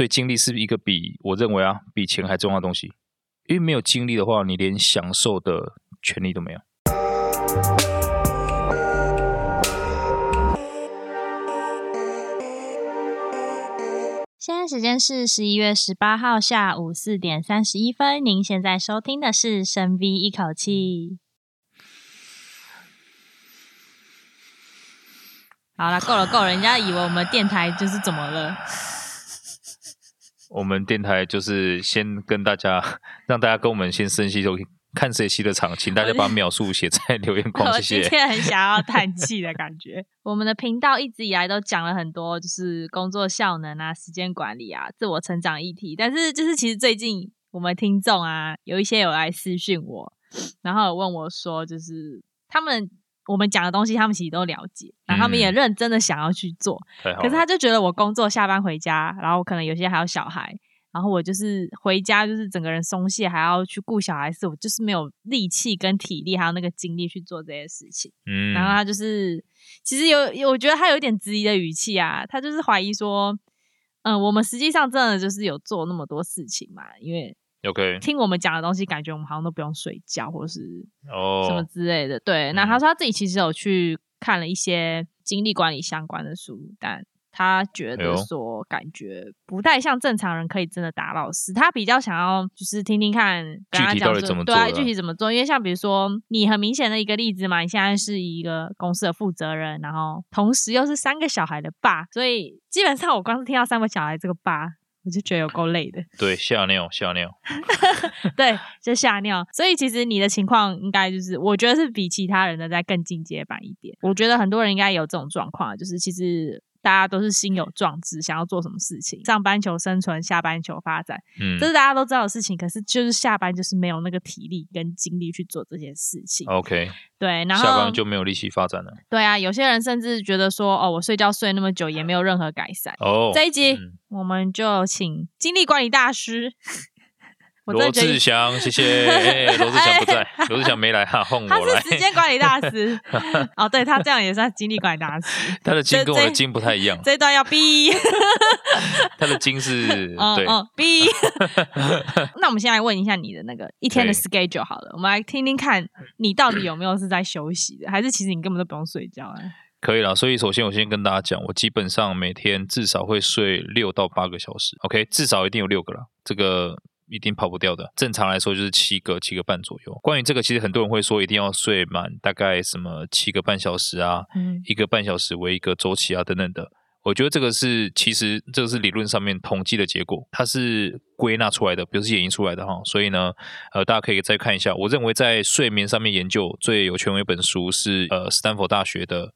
所以精力是一个比我认为啊比钱还重要的东西。因为没有精力的话，你连享受的权利都没有。现在时间是十一月十八号下午四点三十一分。您现在收听的是深 V 一口气。好了，够了够了，人家以为我们电台就是怎么了？我们电台就是先跟大家，让大家跟我们先深吸一口气。看谁吸的长，请大家把描述写在留言框，谢谢。我今天很想要叹气的感觉。我们的频道一直以来都讲了很多，就是工作效能啊、时间管理啊、自我成长议题。但是，就是其实最近我们听众啊，有一些有来私讯我，然后有问我说，就是他们我们讲的东西，他们其实都了解，然后他们也认真的想要去做。嗯、可是他就觉得我工作下班回家，然后可能有些还有小孩。然后我就是回家，就是整个人松懈，还要去顾小孩子，我就是没有力气跟体力，还有那个精力去做这些事情。嗯，然后他就是，其实有，我觉得他有一点质疑的语气啊，他就是怀疑说，嗯、呃，我们实际上真的就是有做那么多事情嘛？因为 OK，听我们讲的东西，感觉我们好像都不用睡觉，或是哦什么之类的。Oh, 对，那他说他自己其实有去看了一些精力管理相关的书，但。他觉得说，感觉不太像正常人可以真的打老师。他比较想要就是听听看，跟他讲说，对啊，具体怎么做？因为像比如说，你很明显的一个例子嘛，你现在是一个公司的负责人，然后同时又是三个小孩的爸，所以基本上我光是听到三个小孩这个爸，我就觉得有够累的。对，吓尿吓尿，对，就吓尿。所以其实你的情况应该就是，我觉得是比其他人的在更进阶版一点。我觉得很多人应该有这种状况，就是其实。大家都是心有壮志，想要做什么事情，上班求生存，下班求发展，嗯，这是大家都知道的事情。可是就是下班就是没有那个体力跟精力去做这些事情。OK，对，然后下班就没有力气发展了。对啊，有些人甚至觉得说，哦，我睡觉睡那么久也没有任何改善。哦，这一集、嗯、我们就请精力管理大师。罗志祥，谢谢。哎，罗志祥不在，罗志祥没来哈，换我来。他是时间管理大师。哦，对，他这样也算精力管理大师。他的精跟我的精不太一样。这，段要逼。他的精是，对，逼。那我们先来问一下你的那个一天的 schedule 好了，我们来听听看你到底有没有是在休息的，还是其实你根本都不用睡觉？可以了，所以首先我先跟大家讲，我基本上每天至少会睡六到八个小时。OK，至少一定有六个了，这个。一定跑不掉的，正常来说就是七个七个半左右。关于这个，其实很多人会说一定要睡满大概什么七个半小时啊，嗯，一个半小时为一个周期啊等等的。我觉得这个是其实这个是理论上面统计的结果，它是。归纳出来的，不是演绎出来的哈，所以呢，呃，大家可以再看一下。我认为在睡眠上面研究最有权威一本书是呃，斯坦福大学的《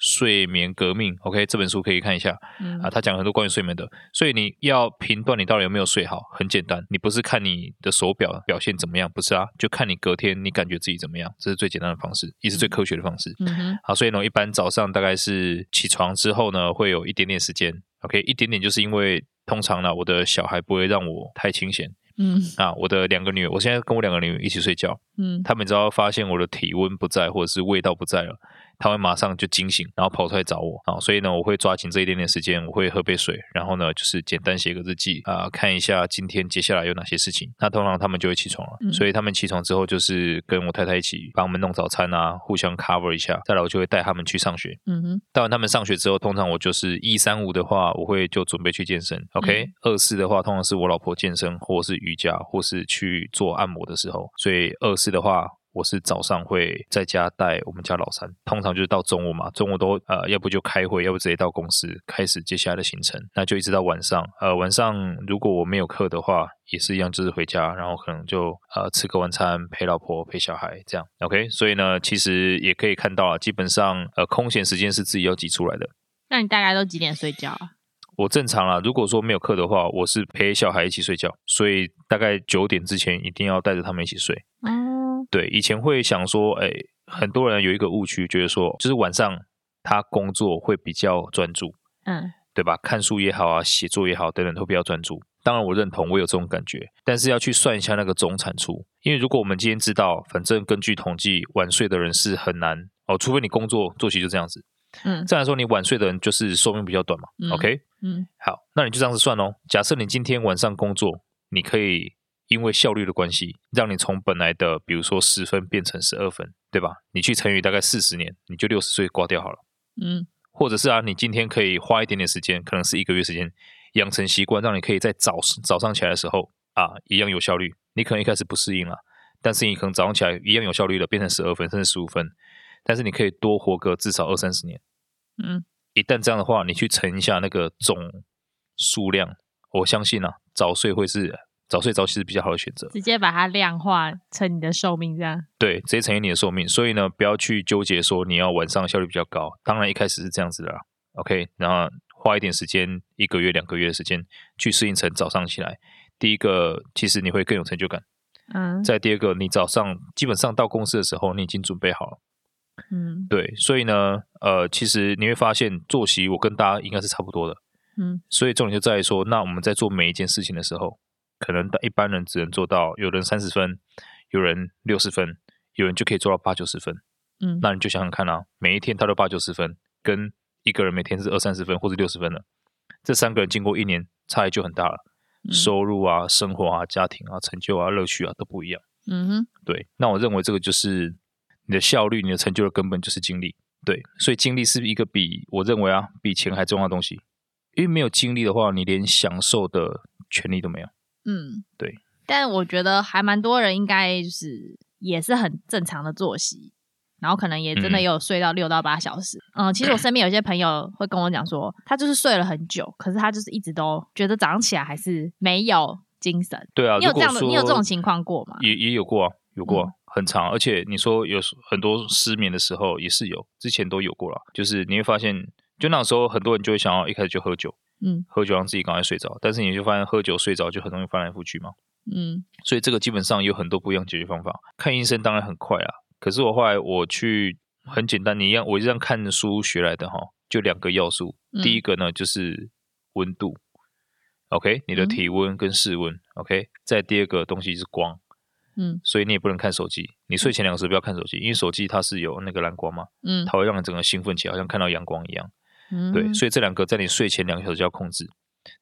睡眠革命》。嗯、OK，这本书可以看一下。嗯、啊，他讲很多关于睡眠的。所以你要评断你到底有没有睡好，很简单，你不是看你的手表表现怎么样，不是啊，就看你隔天你感觉自己怎么样，这是最简单的方式，也是最科学的方式。嗯。好，所以呢，一般早上大概是起床之后呢，会有一点点时间。OK，一点点就是因为。通常呢，我的小孩不会让我太清闲。嗯，啊，我的两个女儿，我现在跟我两个女儿一起睡觉。嗯，他们只要发现我的体温不在，或者是味道不在了。他会马上就惊醒，然后跑出来找我啊！所以呢，我会抓紧这一点点时间，我会喝杯水，然后呢，就是简单写个日记啊、呃，看一下今天接下来有哪些事情。那通常他们就会起床了，嗯、所以他们起床之后，就是跟我太太一起帮我们弄早餐啊，互相 cover 一下。再来，我就会带他们去上学。嗯哼。带完他们上学之后，通常我就是一三五的话，我会就准备去健身。OK，二四、嗯、的话，通常是我老婆健身，或是瑜伽，或是去做按摩的时候。所以二四的话。我是早上会在家带我们家老三，通常就是到中午嘛，中午都呃，要不就开会，要不直接到公司开始接下来的行程，那就一直到晚上。呃，晚上如果我没有课的话，也是一样，就是回家，然后可能就呃吃个晚餐，陪老婆陪小孩这样。OK，所以呢，其实也可以看到啊，基本上呃空闲时间是自己要挤出来的。那你大概都几点睡觉啊？我正常啦，如果说没有课的话，我是陪小孩一起睡觉，所以大概九点之前一定要带着他们一起睡。嗯。对，以前会想说，哎，很多人有一个误区，觉得说，就是晚上他工作会比较专注，嗯，对吧？看书也好啊，写作也好，等等都比较专注。当然，我认同，我有这种感觉，但是要去算一下那个总产出，因为如果我们今天知道，反正根据统计，晚睡的人是很难哦，除非你工作作息就这样子，嗯，再来说，你晚睡的人就是寿命比较短嘛。嗯、OK，嗯，好，那你就这样子算哦。假设你今天晚上工作，你可以因为效率的关系，让你从本来的比如说十分变成十二分，对吧？你去乘以大概四十年，你就六十岁挂掉好了。嗯，或者是啊，你今天可以花一点点时间，可能是一个月时间，养成习惯，让你可以在早早上起来的时候啊，一样有效率。你可能一开始不适应了，但是你可能早上起来一样有效率的，变成十二分甚至十五分，但是你可以多活个至少二三十年。嗯，一旦这样的话，你去乘一下那个总数量，我相信啊，早睡会是早睡早起是比较好的选择。直接把它量化成你的寿命，这样对，直接乘以你的寿命。所以呢，不要去纠结说你要晚上效率比较高。当然一开始是这样子的啦，OK，然后花一点时间，一个月两个月的时间去适应成早上起来。第一个，其实你会更有成就感。嗯。再第二个，你早上基本上到公司的时候，你已经准备好了。嗯，对，所以呢，呃，其实你会发现作息我跟大家应该是差不多的，嗯，所以重点就在于说，那我们在做每一件事情的时候，可能一般人只能做到，有人三十分，有人六十分，有人就可以做到八九十分，嗯，那你就想想看啊，每一天他都八九十分，跟一个人每天是二三十分或者六十分的，这三个人经过一年差异就很大了，嗯，收入啊、生活啊、家庭啊、成就啊、乐趣啊都不一样，嗯哼，对，那我认为这个就是。你的效率、你的成就的根本就是精力，对，所以精力是一个比我认为啊比钱还重要的东西，因为没有精力的话，你连享受的权利都没有。嗯，对。但我觉得还蛮多人应该就是也是很正常的作息，然后可能也真的有睡到六到八小时。嗯，嗯，其实我身边有些朋友会跟我讲说，他就是睡了很久，可是他就是一直都觉得早上起来还是没有精神。对啊，你有这样的，你有这种情况过吗？也也有过啊，有过啊。嗯很长，而且你说有很多失眠的时候也是有，之前都有过了。就是你会发现，就那时候很多人就会想要一开始就喝酒，嗯，喝酒让自己赶快睡着。但是你就发现喝酒睡着就很容易翻来覆去嘛，嗯，所以这个基本上有很多不一样解决方法。看医生当然很快啊，可是我后来我去很简单，你一样我这样看书学来的哈，就两个要素。嗯、第一个呢就是温度，OK，你的体温跟室温、嗯、，OK。再第二个东西是光。嗯，所以你也不能看手机。你睡前两个小时不要看手机，因为手机它是有那个蓝光嘛，嗯，它会让你整个兴奋起来，好像看到阳光一样。嗯，对，所以这两个在你睡前两个小时就要控制。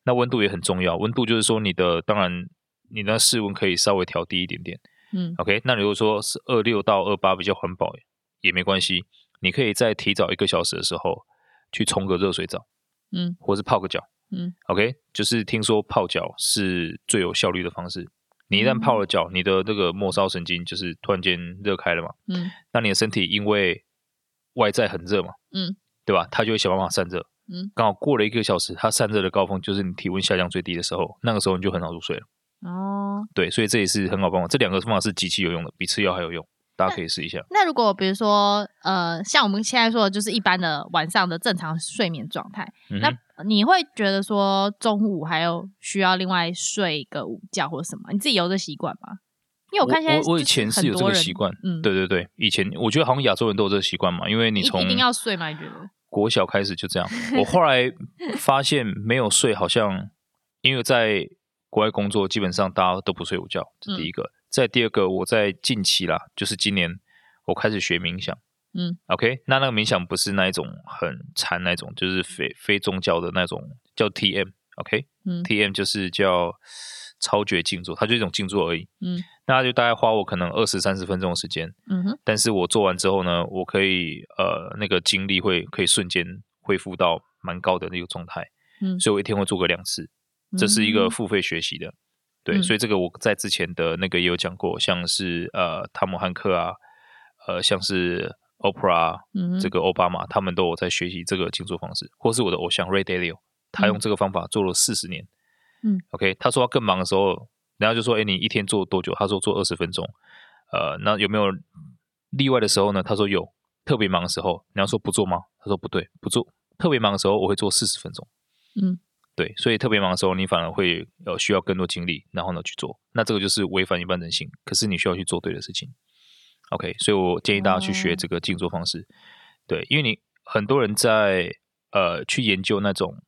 那温度也很重要，温度就是说你的，当然你的室温可以稍微调低一点点。嗯，OK，那如果说是二六到二八比较环保也没关系，你可以在提早一个小时的时候去冲个热水澡，嗯，或是泡个脚，嗯，OK，就是听说泡脚是最有效率的方式。你一旦泡了脚，你的那个末梢神经就是突然间热开了嘛，嗯，那你的身体因为外在很热嘛，嗯，对吧？它就会想办法散热，嗯，刚好过了一个小时，它散热的高峰就是你体温下降最低的时候，那个时候你就很好入睡了。哦，对，所以这也是很好办法，这两个方法是极其有用的，比吃药还有用，大家可以试一下。那，那如果比如说，呃，像我们现在说的，就是一般的晚上的正常睡眠状态，嗯、那。你会觉得说中午还有需要另外睡一个午觉或什么？你自己有这习惯吗？因为我看现在我我以前是有这个习惯，嗯，对对对，以前我觉得好像亚洲人都有这个习惯嘛，因为你从一定要睡嘛？你觉得？国小开始就这样，我后来发现没有睡好像，因为在国外工作，基本上大家都不睡午觉，这是第一个。嗯、再第二个，我在近期啦，就是今年我开始学冥想。嗯，OK，那那个冥想不是那一种很禅那种，就是非非宗教的那种，叫 TM，OK，嗯，TM 就是叫超绝静坐，它就一种静坐而已。嗯，那就大概花我可能二十三十分钟的时间。嗯哼，但是我做完之后呢，我可以呃那个精力会可以瞬间恢复到蛮高的那个状态。嗯，所以我一天会做个两次，这是一个付费学习的。嗯、对，所以这个我在之前的那个也有讲过，像是呃汤姆汉克啊，呃像是。Oprah，嗯，这个奥巴马，他们都有在学习这个静坐方式，或是我的偶像 Ray Dalio，他用这个方法做了四十年。嗯，OK，他说他更忙的时候，然后就说：“哎，你一天做多久？”他说：“做二十分钟。”呃，那有没有例外的时候呢？他说有，特别忙的时候，你要说不做吗？他说不对，不做。特别忙的时候，我会做四十分钟。嗯，对，所以特别忙的时候，你反而会呃需要更多精力，然后呢去做。那这个就是违反一般人性，可是你需要去做对的事情。OK，所以我建议大家去学这个静坐方式。Oh. 对，因为你很多人在呃去研究那种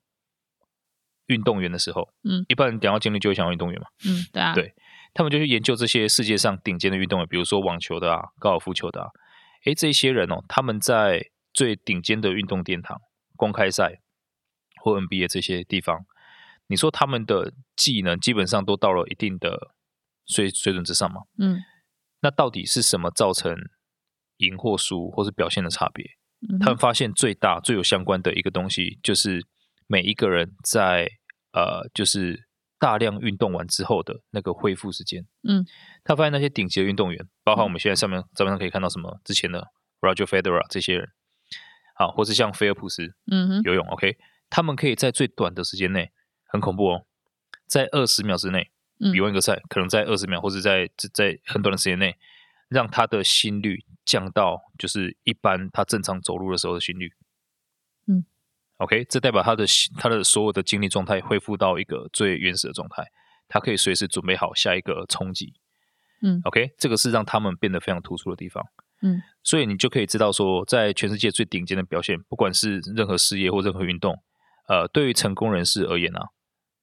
运动员的时候，嗯，一般人讲到精力就会想到运动员嘛，嗯，对啊，对，他们就去研究这些世界上顶尖的运动员，比如说网球的啊、高尔夫球的啊，诶，这些人哦，他们在最顶尖的运动殿堂，公开赛或 NBA 这些地方，你说他们的技能基本上都到了一定的水水准之上嘛？嗯，那到底是什么造成赢或输或是表现的差别？他们发现最大最有相关的一个东西，就是每一个人在呃，就是大量运动完之后的那个恢复时间。嗯，他发现那些顶级的运动员，包括我们现在上面照片上可以看到什么之前的 Roger Federer 这些人，好，或是像菲尔普斯，嗯，游泳 OK，他们可以在最短的时间内，很恐怖哦，在二十秒之内比完一个赛，可能在二十秒，或者在在很短的时间内，让他的心率。降到就是一般他正常走路的时候的心率，嗯，OK，这代表他的他的所有的精力状态恢复到一个最原始的状态，他可以随时准备好下一个冲击，嗯，OK，这个是让他们变得非常突出的地方，嗯，所以你就可以知道说，在全世界最顶尖的表现，不管是任何事业或任何运动，呃，对于成功人士而言啊，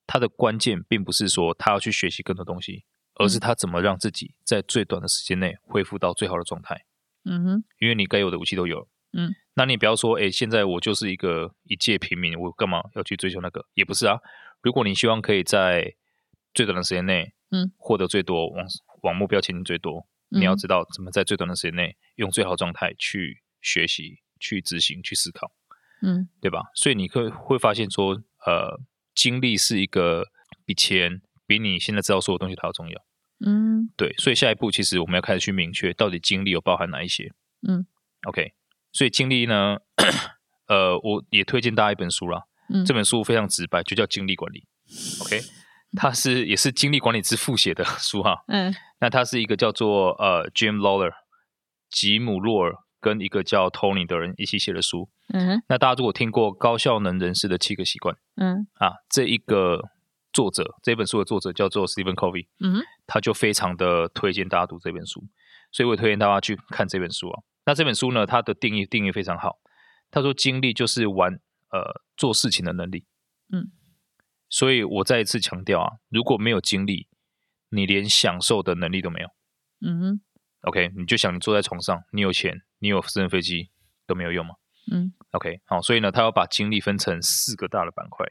他的关键并不是说他要去学习更多东西，而是他怎么让自己在最短的时间内恢复到最好的状态。嗯哼，因为你该有的武器都有，嗯，那你不要说，哎，现在我就是一个一介平民，我干嘛要去追求那个？也不是啊。如果你希望可以在最短的时间内，嗯，获得最多，往往目标前进最多，嗯，你要知道怎么在最短的时间内用最好状态去学习、去执行、去思考，嗯，对吧？所以你会会发现说，呃，精力是一个比钱、比你现在知道所有东西它要重要。嗯，对，所以下一步其实我们要开始去明确到底精力有包含哪一些。嗯，OK，所以精力呢，呃，我也推荐大家一本书啦。嗯，这本书非常直白，就叫《精力管理》。OK，它是也是精力管理之父写的 书哈。嗯，那它是一个叫做呃 Jim Lawler 吉姆洛尔跟一个叫 Tony 的人一起写的书。嗯，那大家如果听过高效能人士的七个习惯，嗯啊，这一个。作者这本书的作者叫做 Stephen Covey，嗯，他就非常的推荐大家读这本书，所以我也推荐大家去看这本书啊。那这本书呢，它的定义定义非常好，他说精力就是玩呃做事情的能力，嗯，所以我再一次强调啊，如果没有精力，你连享受的能力都没有，嗯哼，OK，你就想你坐在床上，你有钱，你有私人飞机都没有用嘛，嗯，OK，好，所以呢，他要把精力分成四个大的板块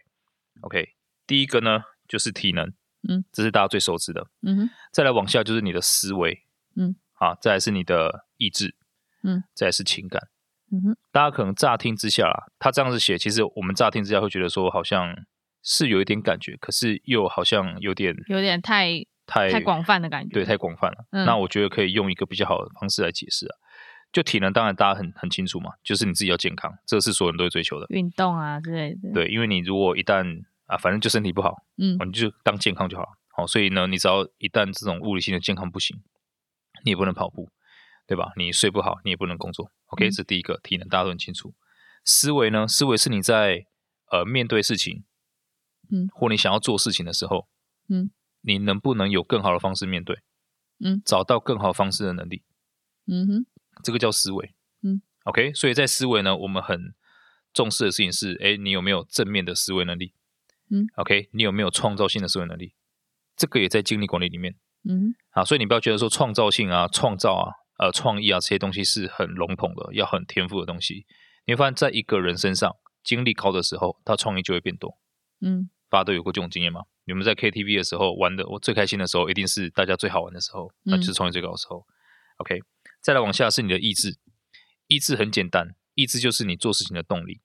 ，OK，第一个呢。就是体能，嗯，这是大家最熟知的，嗯哼，再来往下就是你的思维，嗯，啊，再来是你的意志，嗯，再来是情感，嗯哼，大家可能乍听之下啊，他这样子写，其实我们乍听之下会觉得说好像是有一点感觉，可是又好像有点有点太太太广泛的感觉，对，太广泛了。嗯，那我觉得可以用一个比较好的方式来解释啊，就体能，当然大家很很清楚嘛，就是你自己要健康，这是所有人都会追求的，运动啊之类的，对，因为你如果一旦啊，反正就身体不好，嗯，你就当健康就好了。好，所以呢，你只要一旦这种物理性的健康不行，你也不能跑步，对吧？你睡不好，你也不能工作。OK，这是第一个体能，大家都很清楚。思维呢，思维是你在呃面对事情，嗯，或你想要做事情的时候，嗯，你能不能有更好的方式面对？嗯，找到更好方式的能力，嗯哼，这个叫思维。嗯，OK，所以在思维呢，我们很重视的事情是，哎，你有没有正面的思维能力？嗯，OK，你有没有创造性的思维能力？这个也在精力管理里面。嗯，啊，所以你不要觉得说创造性啊、创造啊、呃、创意啊这些东西是很笼统的，要很天赋的东西。你会发现在一个人身上，精力高的时候，他创意就会变多。嗯，大家都有过这种经验吗？你们在 KTV 的时候玩的，我最开心的时候，一定是大家最好玩的时候，那就是创意最高的时候。嗯、OK，再来往下是你的意志，意志很简单，意志就是你做事情的动力。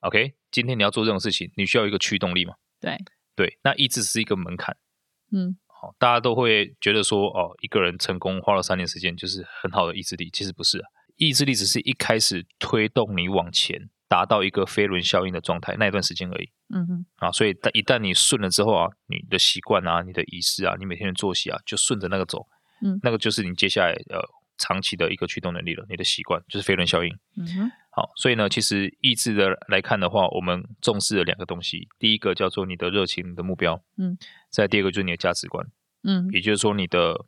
OK，今天你要做这种事情，你需要一个驱动力嘛？对对，那意志是一个门槛，嗯，好，大家都会觉得说，哦，一个人成功花了三年时间就是很好的意志力，其实不是啊，意志力只是一开始推动你往前，达到一个飞轮效应的状态那一段时间而已，嗯哼，啊，所以一旦你顺了之后啊，你的习惯啊，你的仪式啊，你每天的作息啊，就顺着那个走，嗯，那个就是你接下来呃长期的一个驱动能力了，你的习惯就是飞轮效应，嗯哼。好，所以呢，其实意志的来看的话，我们重视了两个东西，第一个叫做你的热情、你的目标，嗯，再第二个就是你的价值观，嗯，也就是说你的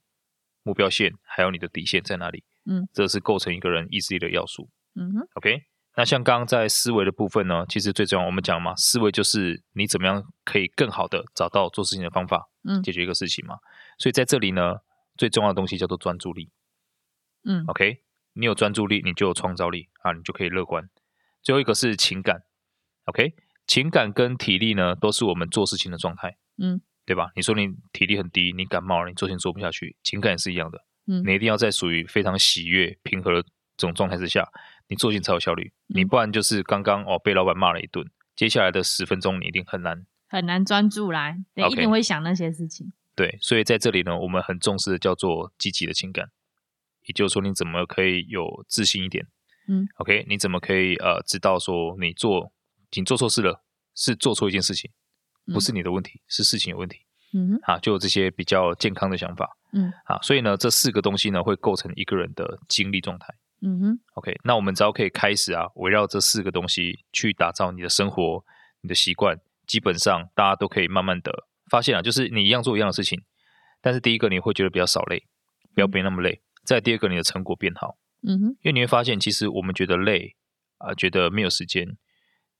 目标线还有你的底线在哪里，嗯，这是构成一个人意志力的要素，嗯哼，OK，那像刚刚在思维的部分呢，其实最重要，我们讲嘛，思维就是你怎么样可以更好的找到做事情的方法，嗯，解决一个事情嘛，所以在这里呢，最重要的东西叫做专注力，嗯，OK。你有专注力，你就有创造力啊，你就可以乐观。最后一个是情感，OK，情感跟体力呢，都是我们做事情的状态，嗯，对吧？你说你体力很低，你感冒了，你做事做不下去，情感也是一样的，嗯，你一定要在属于非常喜悦、平和的这种状态之下，你做事才有效率。嗯、你不然就是刚刚哦被老板骂了一顿，接下来的十分钟你一定很难很难专注来，对，okay, 一定会想那些事情。对，所以在这里呢，我们很重视的叫做积极的情感，也就是说，你怎么可以有自信一点？嗯，OK，你怎么可以呃知道说你做你做错事了，是做错一件事情，不是你的问题，嗯、是事情有问题。嗯啊，就有这些比较健康的想法。嗯，啊，所以呢，这四个东西呢会构成一个人的精力状态。嗯哼，OK，那我们只要可以开始啊，围绕这四个东西去打造你的生活、你的习惯，基本上大家都可以慢慢的发现啊，就是你一样做一样的事情，但是第一个你会觉得比较少累，不要变那么累。嗯、再第二个，你的成果变好。嗯哼，因为你会发现，其实我们觉得累啊、呃，觉得没有时间，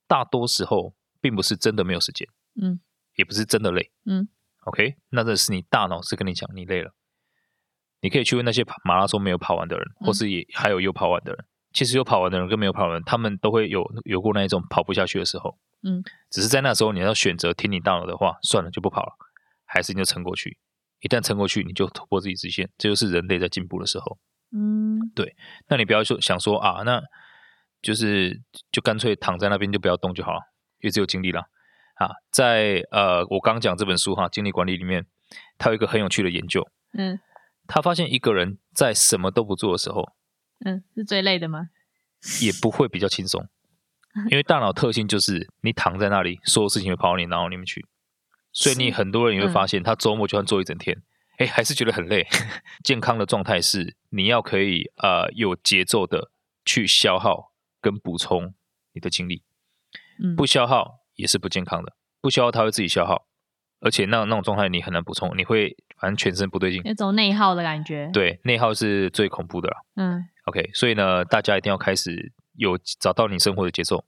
大多时候并不是真的没有时间，嗯，也不是真的累，嗯，OK，那这是你大脑是跟你讲你累了。你可以去问那些马拉松没有跑完的人，或是也还有有跑完的人，嗯、其实有跑完的人跟没有跑完，他们都会有有过那一种跑不下去的时候，嗯，只是在那时候你要选择听你大脑的话，算了就不跑了，还是你就撑过去，一旦撑过去，你就突破自己极限，这就是人类在进步的时候。嗯，对，那你不要说想说啊，那就是就干脆躺在那边就不要动就好了，因为只有精力了啊。在呃，我刚讲这本书哈，精力管理里面，它有一个很有趣的研究，嗯，他发现一个人在什么都不做的时候，嗯，是最累的吗？也不会比较轻松，因为大脑特性就是你躺在那里，所有事情会跑到你脑里面去，所以你很多人也会发现，他周末就算做一整天。哎，还是觉得很累。健康的状态是你要可以呃有节奏的去消耗跟补充你的精力，嗯，不消耗也是不健康的。不消耗它会自己消耗，而且那那种状态你很难补充，你会反正全身不对劲，那种内耗的感觉。对，内耗是最恐怖的啦。嗯，OK，所以呢，大家一定要开始有找到你生活的节奏，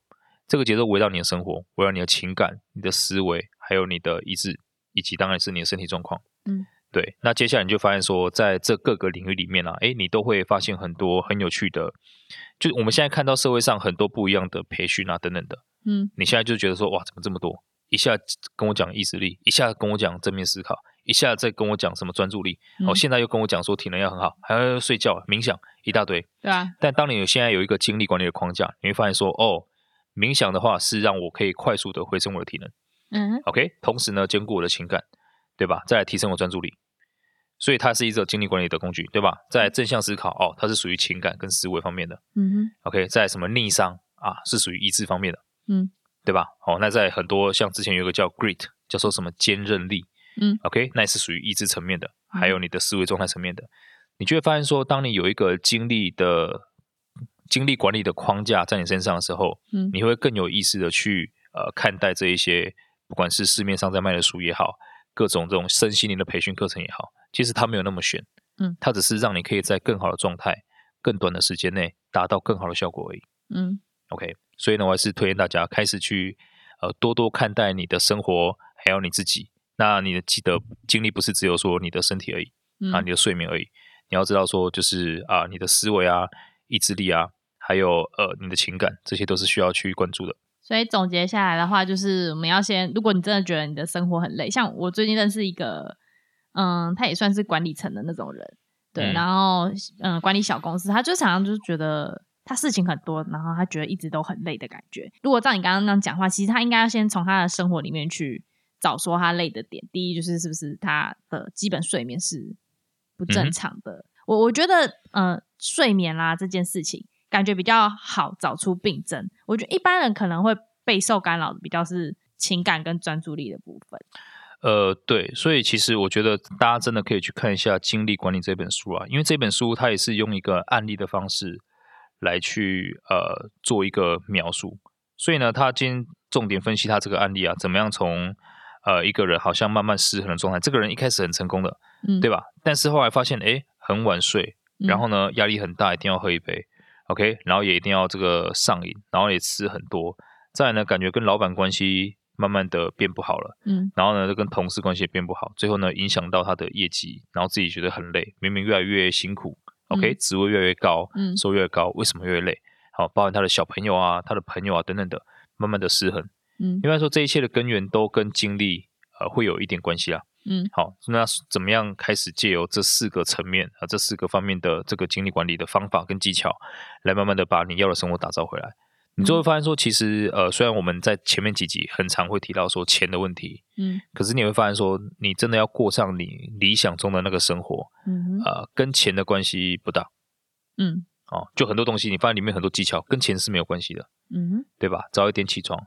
这个节奏围绕你的生活，围绕你的情感、你的思维，还有你的意志，以及当然是你的身体状况。嗯。对，那接下来你就发现说，在这各个领域里面啊，诶，你都会发现很多很有趣的，就我们现在看到社会上很多不一样的培训啊等等的，嗯，你现在就觉得说，哇，怎么这么多？一下跟我讲意志力，一下跟我讲正面思考，一下再跟我讲什么专注力，哦，现在又跟我讲说体能要很好，还要睡觉、冥想一大堆，对啊。但当你现在有一个精力管理的框架，你会发现说，哦，冥想的话是让我可以快速的回升我的体能，嗯，OK，同时呢，兼顾我的情感，对吧？再来提升我专注力。所以它是一个精力管理的工具，对吧？在正向思考哦，它是属于情感跟思维方面的。嗯哼。OK，在什么逆商啊，是属于意志方面的。嗯，对吧？哦，那在很多像之前有个叫 Grit，叫做什么坚韧力。嗯。OK，那也是属于意志层面的，还有你的思维状态层面的。嗯、你就会发现说，当你有一个精力的精力管理的框架在你身上的时候，嗯，你会更有意识的去呃看待这一些，不管是市面上在卖的书也好，各种这种身心灵的培训课程也好。其实它没有那么玄，嗯，它只是让你可以在更好的状态、更短的时间内达到更好的效果而已，嗯，OK。所以呢，我还是推荐大家开始去呃多多看待你的生活，还有你自己。那你的记得精力不是只有说你的身体而已，嗯、啊，你的睡眠而已。你要知道说，就是啊、呃，你的思维啊、意志力啊，还有呃你的情感，这些都是需要去关注的。所以总结下来的话，就是我们要先，如果你真的觉得你的生活很累，像我最近认识一个。嗯，他也算是管理层的那种人，对，嗯、然后嗯，管理小公司，他就常常就是觉得他事情很多，然后他觉得一直都很累的感觉。如果照你刚刚那样讲话，其实他应该要先从他的生活里面去找说他累的点。第一就是是不是他的基本睡眠是不正常的？嗯、我我觉得，嗯，睡眠啦这件事情，感觉比较好找出病症。我觉得一般人可能会备受干扰的比较是情感跟专注力的部分。呃，对，所以其实我觉得大家真的可以去看一下《精力管理》这本书啊，因为这本书它也是用一个案例的方式来去呃做一个描述，所以呢，他今天重点分析他这个案例啊，怎么样从呃一个人好像慢慢失衡的状态，这个人一开始很成功的，嗯，对吧？但是后来发现，哎，很晚睡，然后呢，压力很大，一定要喝一杯，OK，然后也一定要这个上瘾，然后也吃很多，再来呢，感觉跟老板关系。慢慢的变不好了，嗯，然后呢，就跟同事关系也变不好，最后呢，影响到他的业绩，然后自己觉得很累，明明越来越辛苦，嗯，OK，职位越来越高，嗯，收入越高，为什么越来越累？好，包含他的小朋友啊、他的朋友啊等等的，慢慢的失衡。嗯，应该说这一切的根源都跟精力呃会有一点关系啦。嗯，好，那怎么样开始借由这四个层面啊，这四个方面的这个精力管理的方法跟技巧，来慢慢的把你要的生活打造回来。你就会发现说，其实呃，虽然我们在前面几集很常会提到说钱的问题，嗯，可是你会发现说，你真的要过上你理想中的那个生活，嗯呃，跟钱的关系不大，嗯，哦，就很多东西你发现里面很多技巧跟钱是没有关系的，嗯，对吧？早一点起床，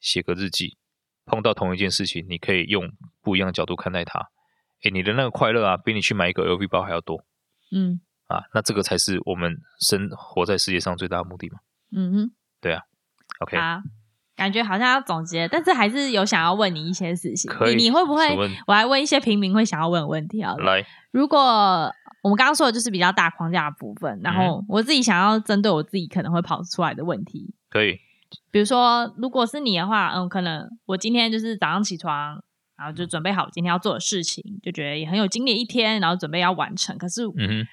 写个日记，碰到同一件事情，你可以用不一样的角度看待它，诶，你的那个快乐啊，比你去买一个 LV 包还要多，嗯，啊，那这个才是我们生活在世界上最大的目的嘛，嗯哼。对啊，OK，啊，感觉好像要总结，但是还是有想要问你一些事情。可以，你你会不会？我来问一些平民会想要问的问题啊。来，如果我们刚刚说的就是比较大框架的部分，然后我自己想要针对我自己可能会跑出来的问题，可以，比如说，如果是你的话，嗯，可能我今天就是早上起床，然后就准备好今天要做的事情，就觉得也很有精力一天，然后准备要完成。可是，嗯，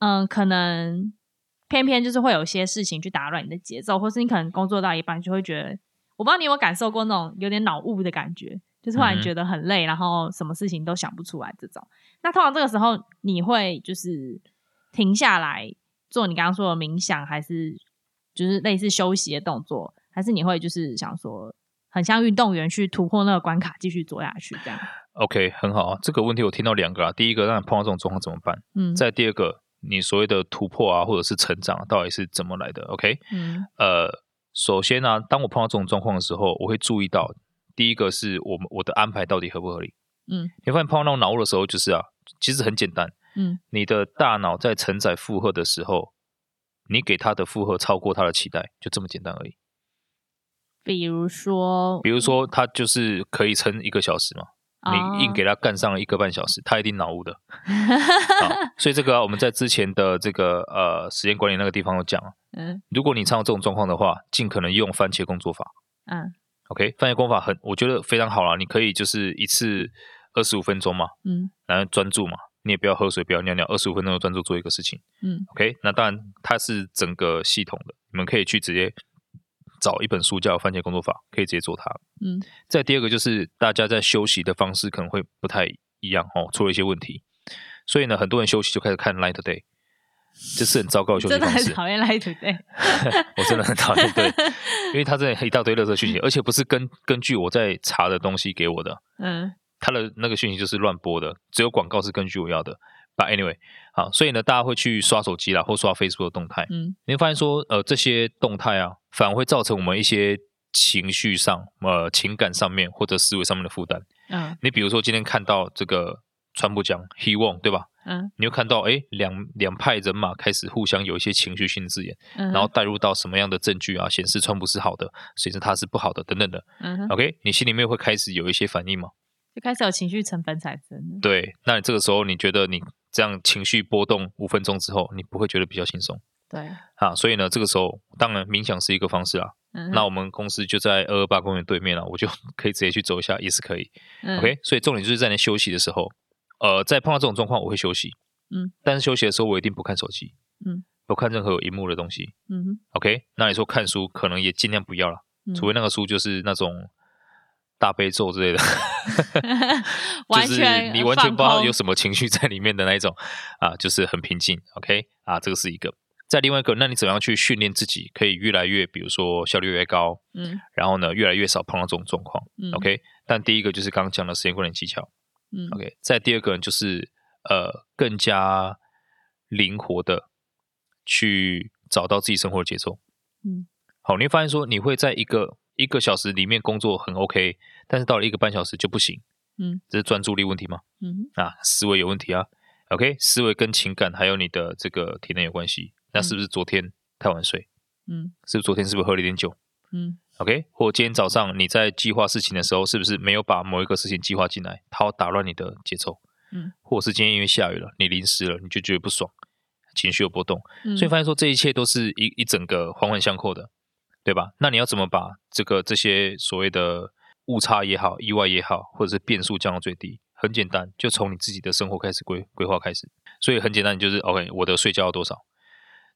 嗯，可能。偏偏就是会有些事情去打乱你的节奏，或是你可能工作到一半就会觉得，我不知道你有没有感受过那种有点脑雾的感觉，就是突然觉得很累，嗯、然后什么事情都想不出来这种。那通常这个时候你会就是停下来做你刚刚说的冥想，还是就是类似休息的动作，还是你会就是想说很像运动员去突破那个关卡继续做下去这样？OK，很好啊。这个问题我听到两个啊，第一个让你碰到这种状况怎么办？嗯，再第二个。你所谓的突破啊，或者是成长，到底是怎么来的？OK，嗯，呃，首先呢、啊，当我碰到这种状况的时候，我会注意到，第一个是我们我的安排到底合不合理？嗯，你发现碰到那种脑雾的时候，就是啊，其实很简单，嗯，你的大脑在承载负荷的时候，你给他的负荷超过他的期待，就这么简单而已。比如说，比如说，他就是可以撑一个小时嘛。你硬给他干上了一个半小时，他一定脑雾的。好，所以这个、啊、我们在之前的这个呃时间管理那个地方有讲。嗯，如果你碰到这种状况的话，尽可能用番茄工作法。嗯，OK，番茄工作法很，我觉得非常好啦。你可以就是一次二十五分钟嘛，嗯，然后专注嘛，你也不要喝水，不要尿尿，二十五分钟专注做一个事情。嗯，OK，那当然它是整个系统的，你们可以去直接。找一本书叫《番茄工作法》，可以直接做它。嗯，再第二个就是大家在休息的方式可能会不太一样哦，出了一些问题。所以呢，很多人休息就开始看《Light Day》，这是很糟糕的休息 方式。真的很讨厌《Light Day》，我真的很讨厌，对，因为他真的一大堆垃圾讯息，而且不是根根据我在查的东西给我的。嗯，他的那个讯息就是乱播的，只有广告是根据我要的。But anyway，好，所以呢，大家会去刷手机啦，或刷 Facebook 的动态。嗯，你会发现说，呃，这些动态啊。反而会造成我们一些情绪上、呃情感上面或者思维上面的负担。嗯，你比如说今天看到这个川普讲 He won，对吧？嗯，你会看到哎两两派人马开始互相有一些情绪性字眼，嗯，然后带入到什么样的证据啊，显示川普是好的，显示他是不好的等等的。嗯，OK，你心里面会开始有一些反应吗？就开始有情绪成分产生。对，那你这个时候你觉得你这样情绪波动五分钟之后，你不会觉得比较轻松？对，啊，所以呢，这个时候当然冥想是一个方式啦。嗯，那我们公司就在二二八公园对面了，我就 可以直接去走一下，也是可以。嗯，OK，所以重点就是在那休息的时候，呃，在碰到这种状况，我会休息。嗯，但是休息的时候，我一定不看手机。嗯，不看任何有荧幕的东西。嗯哼，OK，那你说看书，可能也尽量不要了，嗯，除非那个书就是那种大悲咒之类的，就是你完全不知道有什么情绪在里面的那一种啊，就是很平静。OK，啊，这个是一个。再另外一个，那你怎么样去训练自己，可以越来越，比如说效率越，越高，嗯，然后呢，越来越少碰到这种状况，嗯，OK。但第一个就是刚刚讲的时间管理技巧，嗯，OK。再第二个就是呃，更加灵活的去找到自己生活的节奏，嗯，好，你会发现说你会在一个一个小时里面工作很 OK，但是到了一个半小时就不行，嗯，这是专注力问题吗？嗯，啊，思维有问题啊，OK，思维跟情感还有你的这个体能有关系。那是不是昨天太晚睡？嗯，是不是昨天是不是喝了一点酒？嗯，OK，或今天早上你在计划事情的时候，是不是没有把某一个事情计划进来，它打乱你的节奏？嗯，或者是今天因为下雨了，你淋湿了，你就觉得不爽，情绪有波动，嗯，所以发现说这一切都是一一整个环环相扣的，对吧？那你要怎么把这个这些所谓的误差也好、意外也好，或者是变数降到最低？很简单，就从你自己的生活开始规规划开始。所以很简单，你就是 OK，我的睡觉要多少？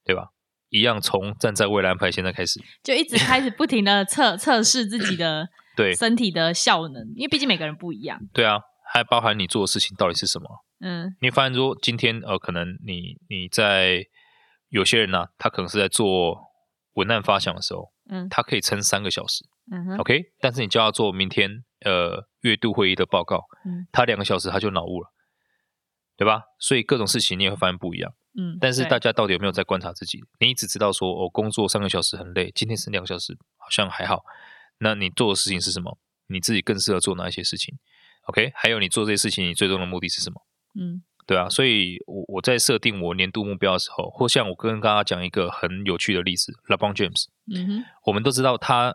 对吧？一样从站在未来安排现在开始，就一直开始不停的 测测试自己的对身体的效能，因为毕竟每个人不一样。对啊，还包含你做的事情到底是什么。嗯，你发现说今天呃，可能你你在有些人呢、啊，他可能是在做文案发想的时候，嗯，他可以撑三个小时，嗯哼，OK，但是你叫他做明天呃月度会议的报告，嗯，他两个小时他就脑雾了，对吧？所以各种事情你也会发现不一样。嗯，但是大家到底有没有在观察自己？你一直知道说，我、哦、工作三个小时很累，今天是两个小时，好像还好。那你做的事情是什么？你自己更适合做哪一些事情？OK？还有你做这些事情，你最终的目的是什么？嗯，对啊。所以我我在设定我年度目标的时候，或像我跟大家讲一个很有趣的例子，LeBron James，嗯哼，我们都知道他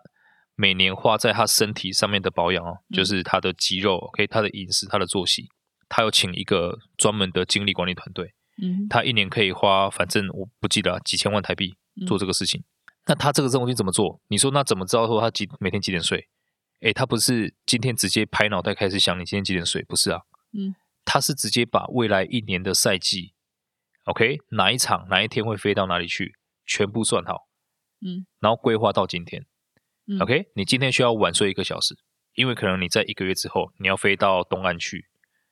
每年花在他身体上面的保养哦，就是他的肌肉，OK，他的饮食，他的作息，他有请一个专门的精力管理团队。嗯，他一年可以花，反正我不记得啊，几千万台币做这个事情。嗯、那他这个任务怎么做？你说那怎么知道说他几每天几点睡？诶，他不是今天直接拍脑袋开始想你今天几点睡，不是啊？嗯，他是直接把未来一年的赛季，OK，哪一场哪一天会飞到哪里去，全部算好，嗯，然后规划到今天，嗯，OK，你今天需要晚睡一个小时，因为可能你在一个月之后你要飞到东岸去，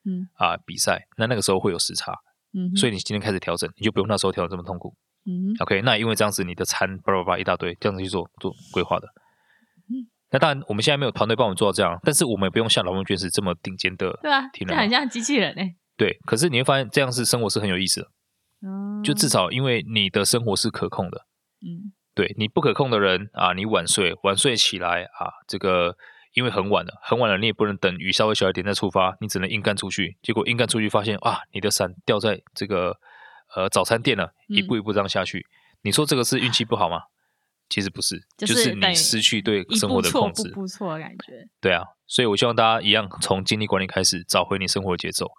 嗯啊比赛，那那个时候会有时差。嗯，所以你今天开始调整，你就不用那时候调整这么痛苦。嗯，OK，那因为这样子你的餐叭叭叭一大堆，这样子去做做规划的。嗯，那当然我们现在没有团队帮我们做到这样，但是我们也不用像劳动卷是这么顶尖的。对啊，这很像机器人哎。对，可是你会发现这样是生活是很有意思的。嗯，就至少因为你的生活是可控的。嗯，对，你不可控的人啊，你晚睡晚睡起来啊，这个。因为很晚了，很晚了，你也不能等雨稍微小一点再出发，你只能硬干出去。结果硬干出去，发现啊，你的伞掉在这个呃早餐店了，一步一步这样下去。嗯、你说这个是运气不好吗？其实不是，就是、就是你失去对生活的控制，不错的感觉。对啊，所以我希望大家一样从精力管理开始，找回你生活的节奏。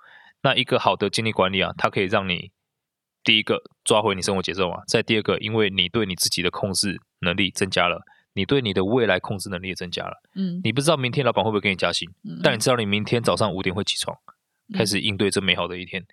那一个好的精力管理啊，它可以让你第一个抓回你生活节奏啊，再第二个，因为你对你自己的控制能力增加了。你对你的未来控制能力也增加了。嗯，你不知道明天老板会不会给你加薪，嗯，但你知道你明天早上五点会起床，嗯，开始应对这美好的一天，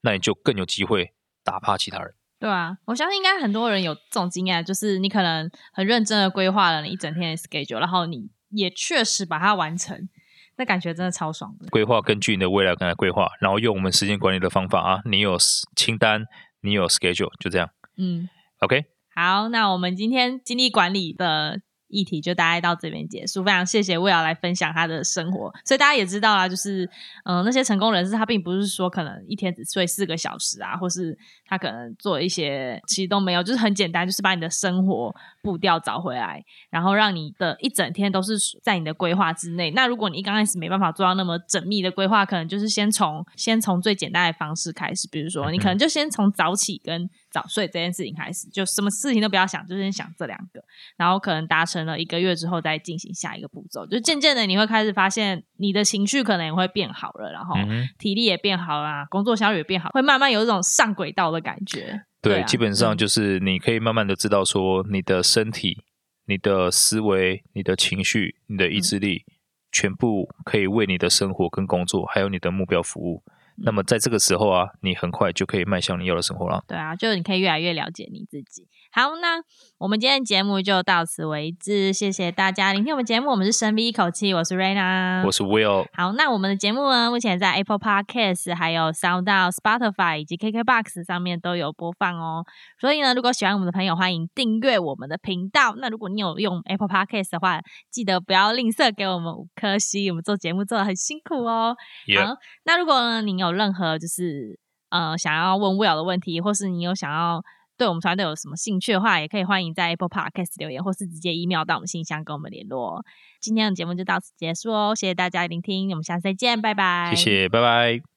那你就更有机会打趴其他人。对啊，我相信应该很多人有这种经验，就是你可能很认真的规划了你一整天的 schedule，然后你也确实把它完成，那感觉真的超爽的。规划根据你的未来来规划，然后用我们时间管理的方法啊，你有清单，你有 schedule，就这样。嗯，OK。好，那我们今天精力管理的议题就大概到这边结束。非常谢谢 Will 来分享他的生活，所以大家也知道啦，就是嗯、呃，那些成功人士他并不是说可能一天只睡四个小时啊，或是他可能做一些其实都没有，就是很简单，就是把你的生活步调找回来，然后让你的一整天都是在你的规划之内。那如果你一刚开始没办法做到那么缜密的规划，可能就是先从先从最简单的方式开始，比如说你可能就先从早起跟早睡这件事情开始，就什么事情都不要想，就先想这两个，然后可能达成了一个月之后，再进行下一个步骤。就渐渐的，你会开始发现你的情绪可能也会变好了，然后体力也变好啦，工作效率也变好，会慢慢有一种上轨道的感觉。对，对啊，基本上就是你可以慢慢的知道说，你的身体、你的思维、你的情绪、你的意志力，嗯，全部可以为你的生活跟工作，还有你的目标服务。那么在这个时候啊，你很快就可以迈向你要的生活了。对啊，就你可以越来越了解你自己。好，那我们今天的节目就到此为止，谢谢大家聆听我们节目。我们是深吸一口气，我是 Raina，我是 Will。好，那我们的节目呢，目前在 Apple Podcast、还有 SoundOut、Spotify 以及 KKBox 上面都有播放哦。所以呢，如果喜欢我们的朋友，欢迎订阅我们的频道。那如果你有用 Apple Podcast 的话，记得不要吝啬给我们五颗星，我们做节目做的很辛苦哦。好，那如果呢，你有任何就是呃想要问 Will 的问题，或是你有想要。对我们团队有什么兴趣的话，也可以欢迎在 Apple Podcast 留言，或是直接 email 到我们信箱跟我们联络。今天的节目就到此结束哦，谢谢大家聆听，我们下次再见，拜拜。谢谢，拜拜。